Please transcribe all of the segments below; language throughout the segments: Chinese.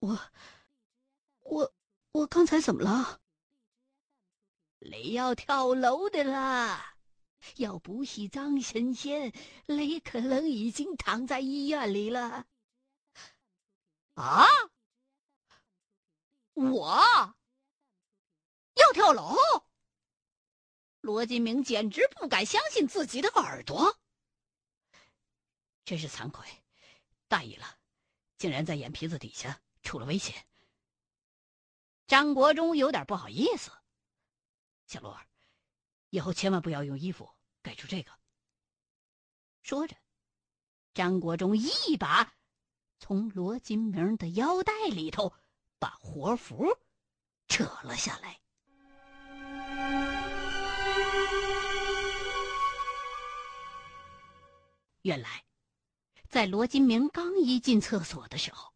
我，我，我刚才怎么了？雷要跳楼的啦！要不是张神仙，雷可能已经躺在医院里了。啊！我要跳楼！罗金明简直不敢相信自己的耳朵，真是惭愧，大意了，竟然在眼皮子底下出了危险。张国忠有点不好意思。小罗，以后千万不要用衣服盖住这个。说着，张国忠一把从罗金明的腰带里头把活符扯了下来。原来，在罗金明刚一进厕所的时候，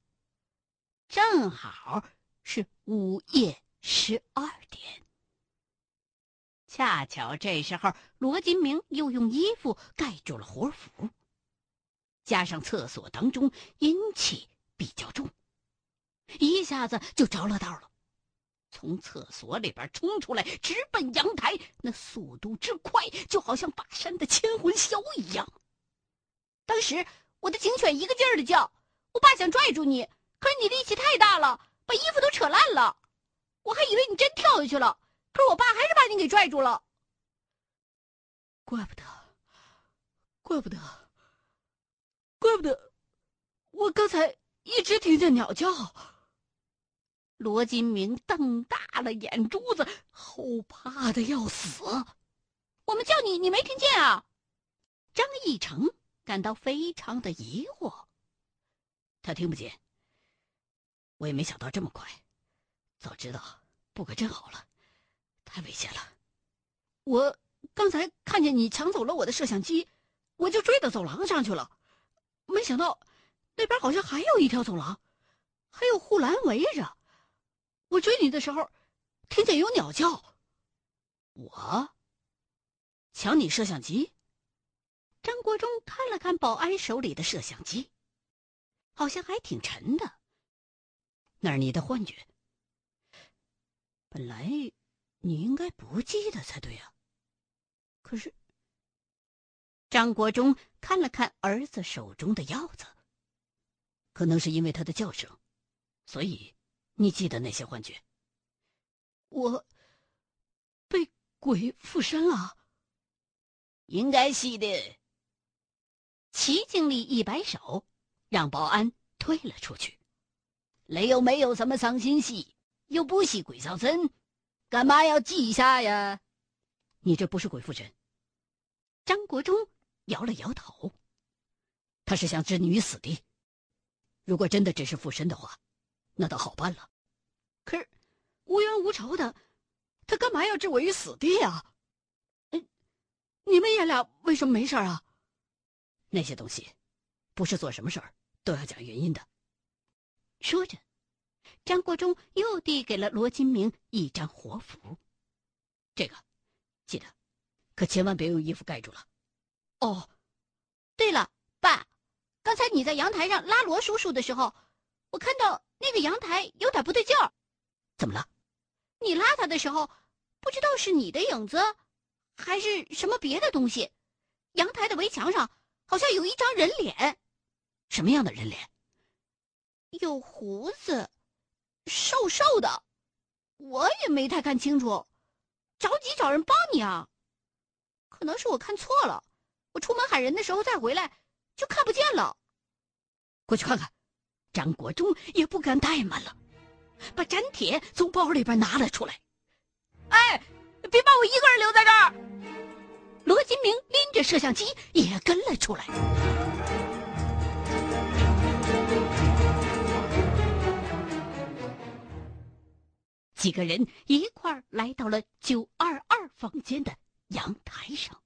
正好是午夜十二点。恰巧这时候，罗金明又用衣服盖住了活符，加上厕所当中阴气比较重，一下子就着了道了。从厕所里边冲出来，直奔阳台，那速度之快，就好像跋山的千魂销一样。当时我的警犬一个劲儿的叫，我爸想拽住你，可是你力气太大了，把衣服都扯烂了。我还以为你真跳下去了，可是我爸还是把你给拽住了。怪不得，怪不得，怪不得，我刚才一直听见鸟叫。罗金明瞪大了眼珠子，后怕的要死。我们叫你，你没听见啊？张义成。感到非常的疑惑。他听不见，我也没想到这么快。早知道不可真好了，太危险了。我刚才看见你抢走了我的摄像机，我就追到走廊上去了。没想到那边好像还有一条走廊，还有护栏围着。我追你的时候，听见有鸟叫。我抢你摄像机？张国忠看了看保安手里的摄像机，好像还挺沉的。那是你的幻觉。本来你应该不记得才对啊。可是，张国忠看了看儿子手中的药子，可能是因为他的叫声，所以你记得那些幻觉。我被鬼附身了，应该是的。齐经理一摆手，让保安退了出去。雷又没有什么伤心事，又不是鬼上身，干嘛要记下呀？你这不是鬼附身。张国忠摇了摇头，他是想置你于死地。如果真的只是附身的话，那倒好办了。可是无冤无仇的，他干嘛要置我于死地啊？你们爷俩为什么没事啊？那些东西，不是做什么事儿都要讲原因的。说着，张国忠又递给了罗金明一张活符。这个，记得，可千万别用衣服盖住了。哦，对了，爸，刚才你在阳台上拉罗叔叔的时候，我看到那个阳台有点不对劲儿。怎么了？你拉他的时候，不知道是你的影子，还是什么别的东西？阳台的围墙上。好像有一张人脸，什么样的人脸？有胡子，瘦瘦的，我也没太看清楚，着急找人帮你啊。可能是我看错了，我出门喊人的时候再回来，就看不见了。过去看看。张国忠也不敢怠慢了，把粘铁从包里边拿了出来。哎，别把我一个人留在这儿。罗金明拎着摄像机也跟了出来。几个人一块儿来到了九二二房间的阳台上，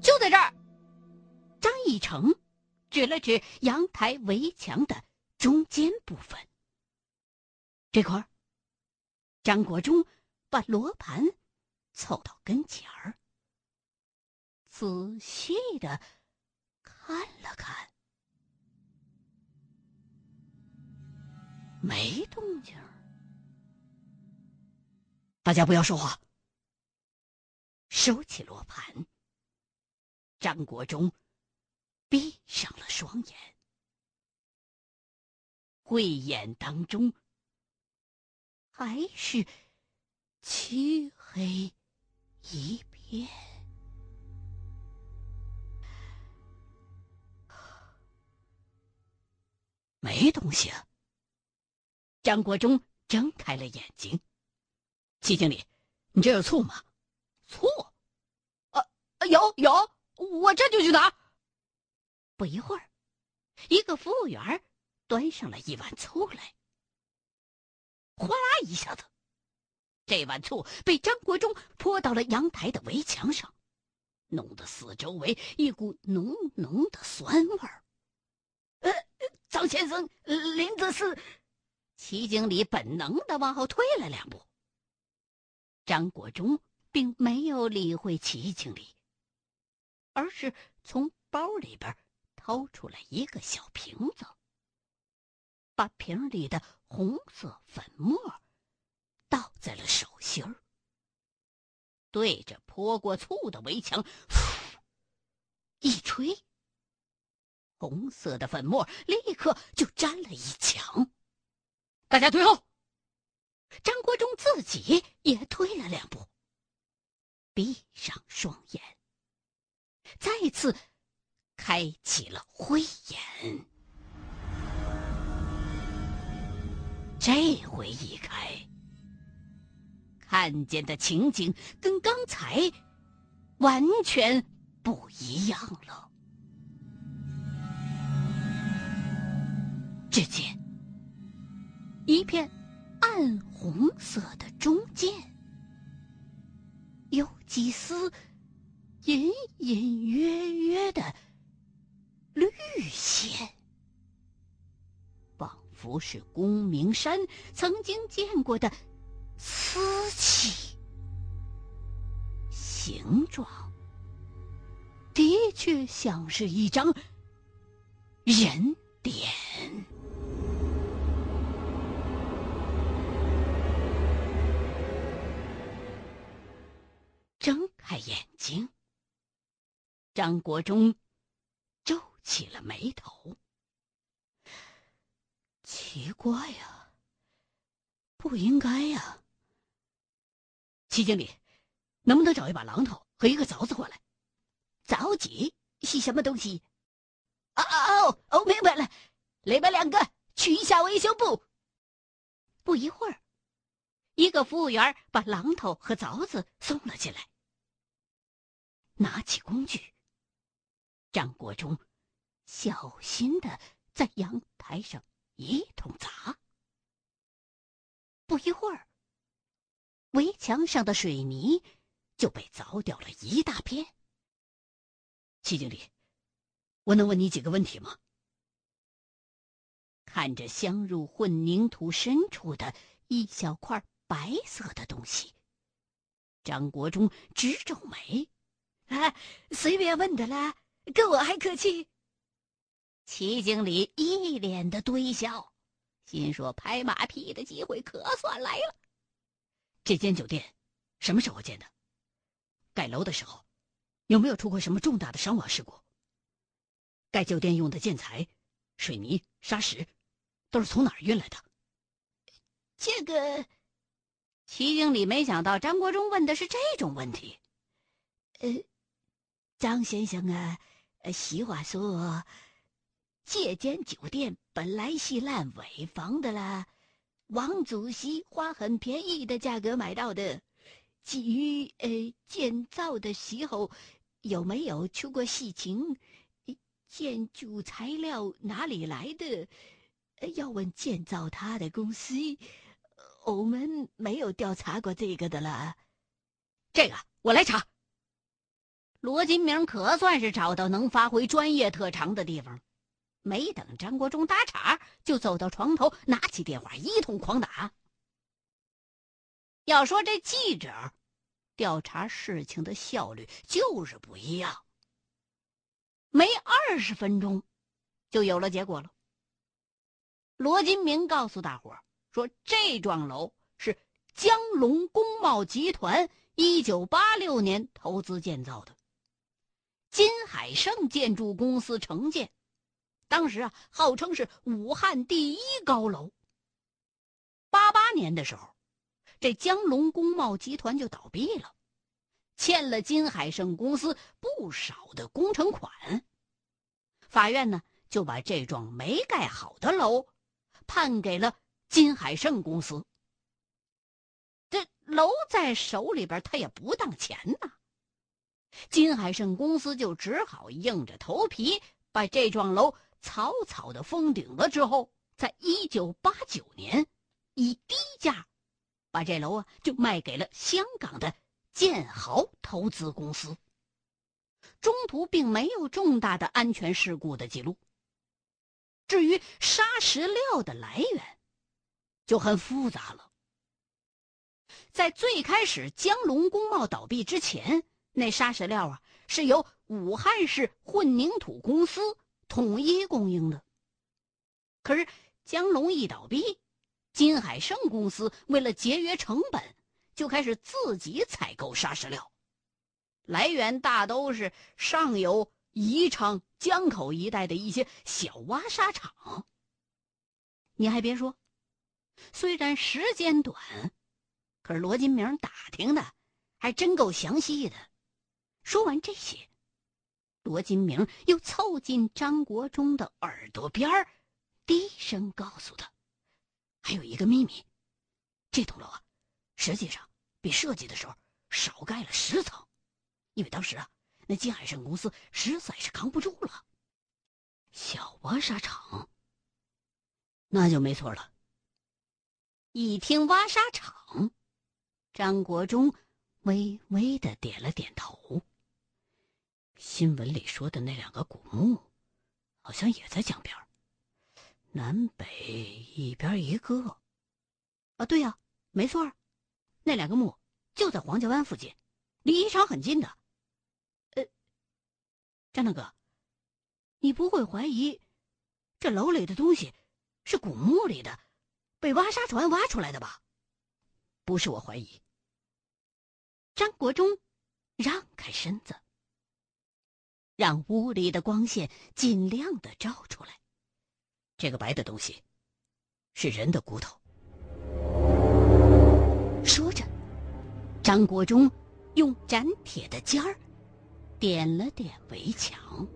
就在这儿。张义成指了指阳台围墙的中间部分，这块儿。张国忠。把罗盘凑到跟前儿，仔细的看了看。没动静。大家不要说话，收起罗盘。张国忠闭上了双眼，慧眼当中还是漆黑一片，没东西。啊。张国忠睁开了眼睛，齐经理，你这有醋吗？醋？啊，有有。我这就去拿。不一会儿，一个服务员端上了一碗醋来。哗啦一下子，这碗醋被张国忠泼到了阳台的围墙上，弄得四周围一股浓浓的酸味儿。呃，张先生，林子是……齐经理本能的往后退了两步。张国忠并没有理会齐经理。而是从包里边掏出了一个小瓶子，把瓶里的红色粉末倒在了手心儿，对着泼过醋的围墙一吹，红色的粉末立刻就沾了一墙。大家退后！张国忠自己也退了两步，闭上双眼。再次开启了慧眼，这回一开，看见的情景跟刚才完全不一样了。只见一片暗红色的中间，有几丝。隐隐约约的绿线，仿佛是公明山曾经见过的瓷器，形状的确像是一张人脸。睁开眼睛。张国忠皱起了眉头。奇怪呀，不应该呀。齐经理，能不能找一把榔头和一个凿子过来？凿子是什么东西？哦哦哦，明白了，你们两个去一下维修部。不一会儿，一个服务员把榔头和凿子送了进来，拿起工具。张国忠小心的在阳台上一通砸，不一会儿，围墙上的水泥就被凿掉了一大片。齐经理，我能问你几个问题吗？看着镶入混凝土深处的一小块白色的东西，张国忠直皱眉：“啊，随便问的啦。”跟我还客气，齐经理一脸的堆笑，心说拍马屁的机会可算来了。这间酒店什么时候建的？盖楼的时候有没有出过什么重大的伤亡事故？盖酒店用的建材、水泥、沙石都是从哪儿运来的？这个，齐经理没想到张国忠问的是这种问题。呃，张先生啊。呃，俗话说，这间酒店本来是烂尾房的啦，王主席花很便宜的价格买到的。至于呃建造的时候有没有出过事情，建筑材料哪里来的，要问建造它的公司，我们没有调查过这个的啦。这个我来查。罗金明可算是找到能发挥专业特长的地方，没等张国忠打岔，就走到床头，拿起电话一通狂打。要说这记者调查事情的效率就是不一样，没二十分钟就有了结果了。罗金明告诉大伙说：“这幢楼是江龙工贸集团一九八六年投资建造的，金海盛建筑公司承建。当时啊，号称是武汉第一高楼。八八年的时候，这江龙工贸集团就倒闭了，欠了金海盛公司不少的工程款。法院呢，就把这幢没盖好的楼。”判给了金海盛公司。这楼在手里边，他也不当钱呐。金海盛公司就只好硬着头皮把这幢楼草草的封顶了。之后，在一九八九年，以低价把这楼啊就卖给了香港的建豪投资公司。中途并没有重大的安全事故的记录。至于砂石料的来源，就很复杂了。在最开始江龙工贸倒闭之前，那砂石料啊是由武汉市混凝土公司统一供应的。可是江龙一倒闭，金海盛公司为了节约成本，就开始自己采购砂石料，来源大都是上游。宜昌、江口一带的一些小挖沙场。你还别说，虽然时间短，可是罗金明打听的还真够详细的。说完这些，罗金明又凑近张国忠的耳朵边儿，低声告诉他：“还有一个秘密，这栋楼啊，实际上比设计的时候少盖了十层，因为当时啊。”那金海盛公司实在是扛不住了，小挖沙场，那就没错了。一听挖沙场，张国忠微微的点了点头。新闻里说的那两个古墓，好像也在江边，南北一边一个。啊，对呀，没错，那两个墓就在黄家湾附近，离宜昌很近的。呃张大哥，你不会怀疑这楼里的东西是古墓里的，被挖沙船挖出来的吧？不是我怀疑。张国忠让开身子，让屋里的光线尽量的照出来。这个白的东西是人的骨头。说着，张国忠用斩铁的尖儿。点了点围墙，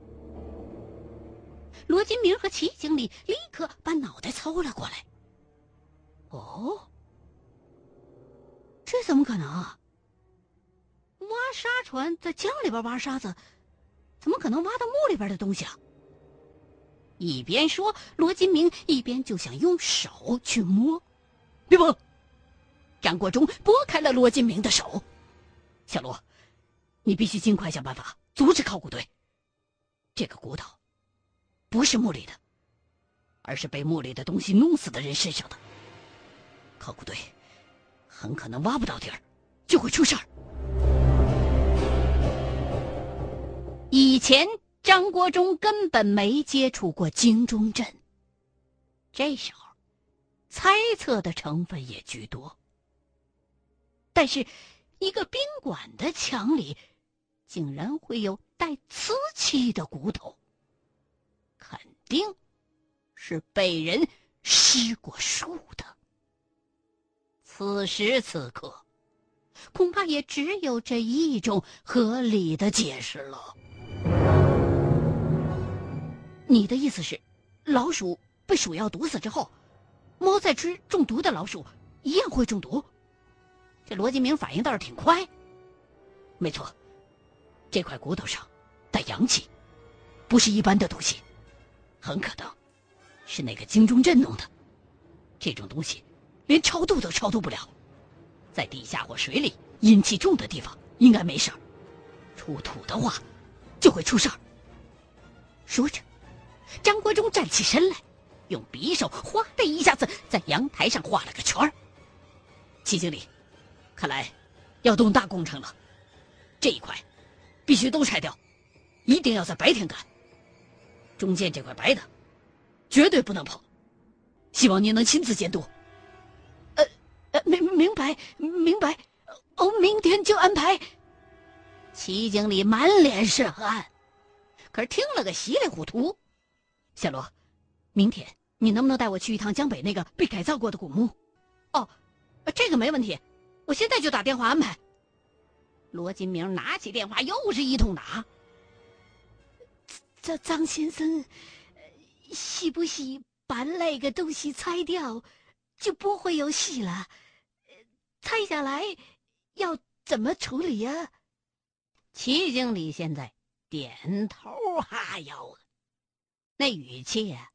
罗金明和齐经理立刻把脑袋凑了过来。哦，这怎么可能？啊？挖沙船在江里边挖沙子，怎么可能挖到墓里边的东西啊？一边说，罗金明一边就想用手去摸。别碰！张国忠拨开了罗金明的手。小罗。你必须尽快想办法阻止考古队。这个骨头不是墓里的，而是被墓里的东西弄死的人身上的。考古队很可能挖不到底儿，就会出事儿。以前张国忠根本没接触过京中镇，这时候猜测的成分也居多。但是，一个宾馆的墙里。竟然会有带瓷器的骨头，肯定是被人施过术的。此时此刻，恐怕也只有这一种合理的解释了。你的意思是，老鼠被鼠药毒死之后，猫再吃中毒的老鼠一样会中毒？这罗金明反应倒是挺快。没错。这块骨头上带阳气，不是一般的东西，很可能是那个京中镇弄的。这种东西连超度都超度不了，在地下或水里阴气重的地方应该没事儿，出土的话就会出事儿。说着，张国忠站起身来，用匕首哗的一下子在阳台上画了个圈儿。齐经理，看来要动大工程了，这一块。必须都拆掉，一定要在白天干。中间这块白的，绝对不能碰。希望您能亲自监督。呃，呃，明明白明白，哦，明天就安排。齐经理满脸是汗，可是听了个稀里糊涂。小罗，明天你能不能带我去一趟江北那个被改造过的古墓？哦，这个没问题，我现在就打电话安排。罗金明拿起电话，又是一通打。张张先生，是不是把那个东西拆掉，就不会有戏了？拆下来要怎么处理呀？齐经理现在点头哈腰的，那语气呀，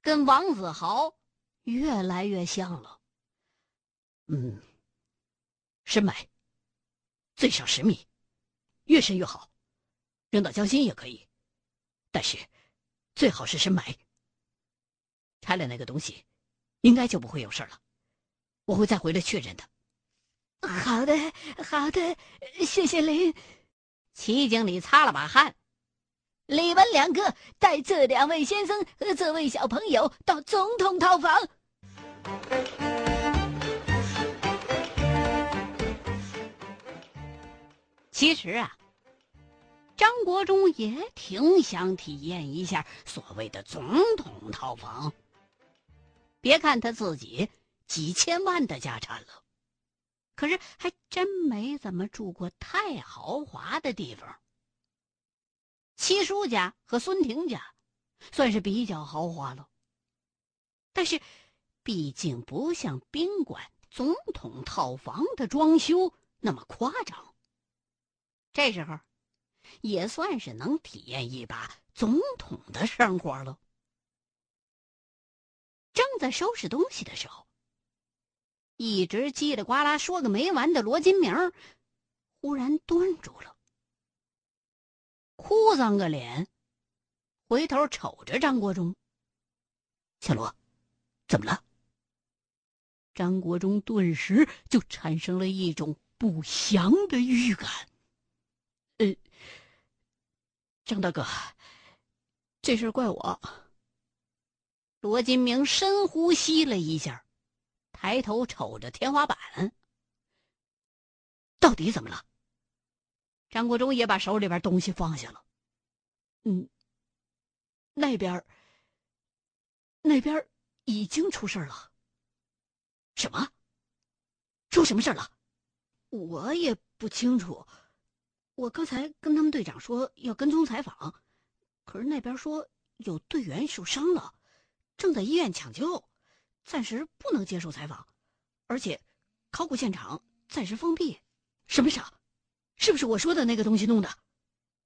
跟王子豪越来越像了。嗯，深埋。最少十米，越深越好，扔到江心也可以，但是最好是深埋。拆了那个东西，应该就不会有事了。我会再回来确认的。好的，好的，谢谢您。齐经理擦了把汗，你们两个带这两位先生和这位小朋友到总统套房。其实啊，张国忠也挺想体验一下所谓的总统套房。别看他自己几千万的家产了，可是还真没怎么住过太豪华的地方。七叔家和孙婷家算是比较豪华了，但是毕竟不像宾馆、总统套房的装修那么夸张。这时候，也算是能体验一把总统的生活了。正在收拾东西的时候，一直叽里呱啦说个没完的罗金明忽然顿住了，哭丧个脸，回头瞅着张国忠：“小罗，怎么了？”张国忠顿时就产生了一种不祥的预感。呃，张大哥，这事怪我。罗金明深呼吸了一下，抬头瞅着天花板。到底怎么了？张国忠也把手里边东西放下了。嗯，那边，那边已经出事了。什么？出什么事了？我也不清楚。我刚才跟他们队长说要跟踪采访，可是那边说有队员受伤了，正在医院抢救，暂时不能接受采访，而且考古现场暂时封闭。什么事？是不是我说的那个东西弄的？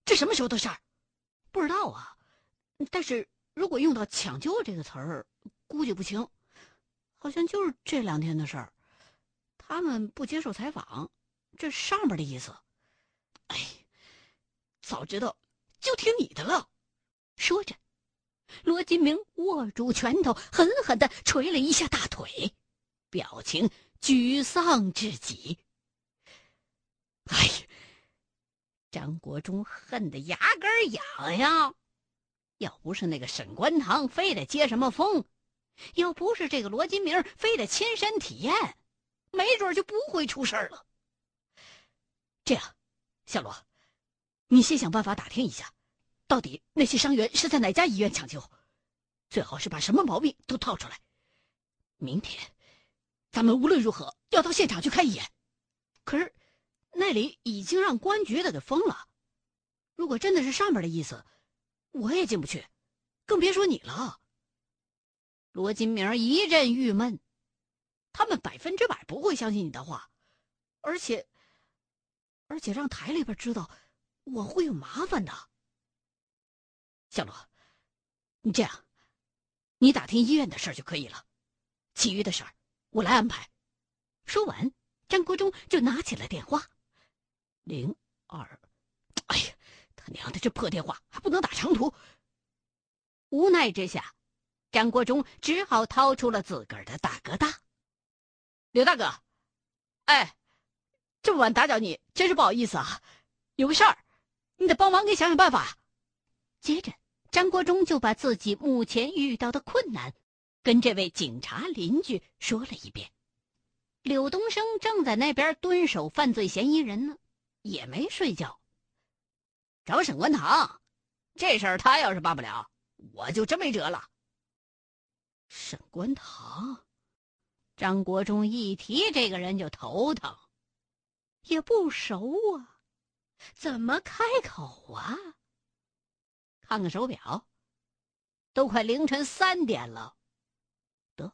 这什么时候的事儿？不知道啊。但是如果用到“抢救”这个词儿，估计不轻。好像就是这两天的事儿。他们不接受采访，这上面的意思。哎，早知道就听你的了。说着，罗金明握住拳头，狠狠的捶了一下大腿，表情沮丧至极。哎，张国忠恨得牙根痒痒。要不是那个沈关堂非得接什么风，要不是这个罗金明非得亲身体验，没准就不会出事了。这样。小罗，你先想办法打听一下，到底那些伤员是在哪家医院抢救，最好是把什么毛病都套出来。明天，咱们无论如何要到现场去看一眼。这，里已经让公安局的给封了。如果真的是上面的意思，我也进不去，更别说你了。罗金明一阵郁闷，他们百分之百不会相信你的话，而且。而且让台里边知道，我会有麻烦的。小罗，你这样，你打听医院的事就可以了，其余的事儿我来安排。说完，张国忠就拿起了电话，零二。哎呀，他娘的，这破电话还不能打长途。无奈之下，张国忠只好掏出了自个儿的大哥大。刘大哥，哎。这么晚打搅你，真是不好意思啊！有个事儿，你得帮忙给想想办法。接着，张国忠就把自己目前遇到的困难跟这位警察邻居说了一遍。柳东升正在那边蹲守犯罪嫌疑人呢，也没睡觉。找沈观堂，这事儿他要是办不了，我就真没辙了。沈观堂，张国忠一提这个人就头疼，也不熟啊，怎么开口啊？看看手表，都快凌晨三点了。得，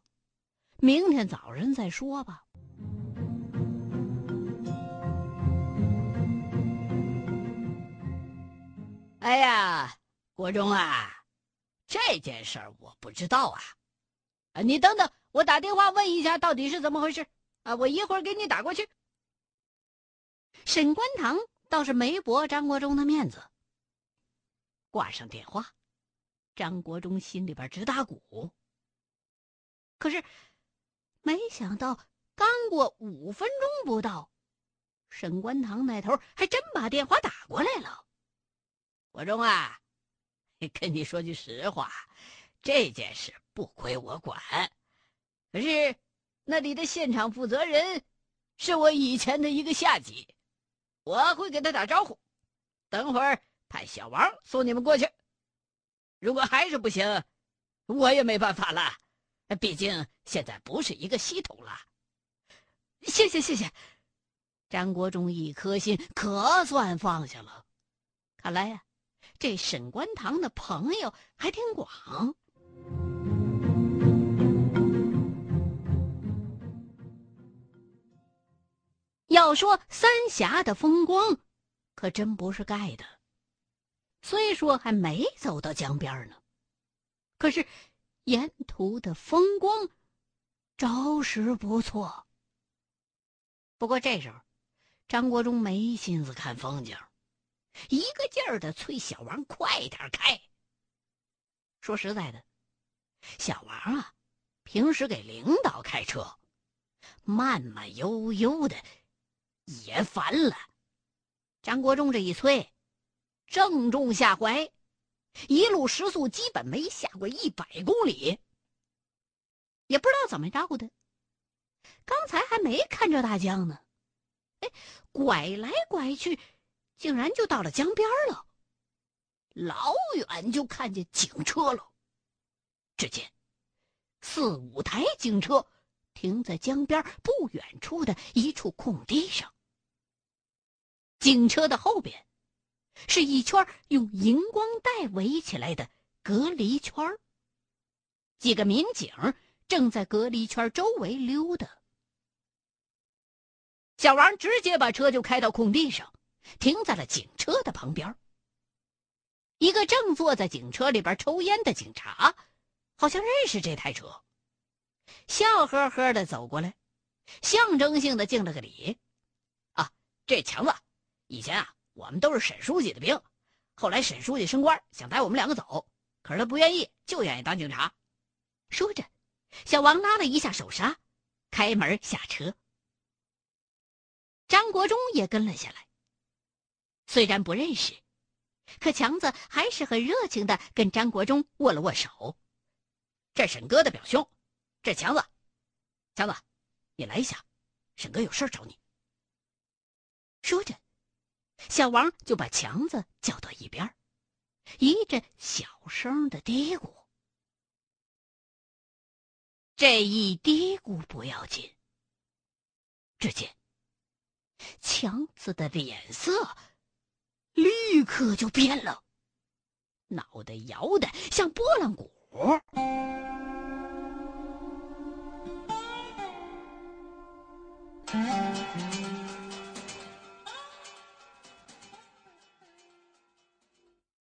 明天早上再说吧。哎呀，国忠啊，这件事儿我不知道啊。啊，你等等，我打电话问一下到底是怎么回事。啊，我一会儿给你打过去。沈关堂倒是没驳张国忠的面子，挂上电话，张国忠心里边直打鼓。可是，没想到刚过五分钟不到，沈关堂那头还真把电话打过来了。国忠啊，跟你说句实话，这件事。不归我管，可是那里的现场负责人是我以前的一个下级，我会给他打招呼，等会儿派小王送你们过去。如果还是不行，我也没办法了，毕竟现在不是一个系统了。谢谢谢谢，张国忠一颗心可算放下了。看来呀，这沈关堂的朋友还挺广。要说三峡的风光，可真不是盖的。虽说还没走到江边呢，可是沿途的风光着实不错。不过这时候，张国忠没心思看风景，一个劲儿的催小王快点开。说实在的，小王啊，平时给领导开车，慢慢悠悠的。也烦了，张国忠这一催，正中下怀，一路时速基本没下过一百公里。也不知道怎么着的，刚才还没看着大江呢，哎，拐来拐去，竟然就到了江边了。老远就看见警车了，只见四五台警车停在江边不远处的一处空地上。警车的后边，是一圈用荧光带围起来的隔离圈几个民警正在隔离圈周围溜达。小王直接把车就开到空地上，停在了警车的旁边。一个正坐在警车里边抽烟的警察，好像认识这台车，笑呵呵的走过来，象征性的敬了个礼：“啊，这强子。”以前啊，我们都是沈书记的兵，后来沈书记升官，想带我们两个走，可是他不愿意，就愿意当警察。说着，小王拉了一下手刹，开门下车。张国忠也跟了下来。虽然不认识，可强子还是很热情的跟张国忠握了握手。这沈哥的表兄，这强子，强子，你来一下，沈哥有事找你。说着。小王就把强子叫到一边，一阵小声的嘀咕。这一嘀咕不要紧，只见强子的脸色立刻就变了，脑袋摇的像拨浪鼓。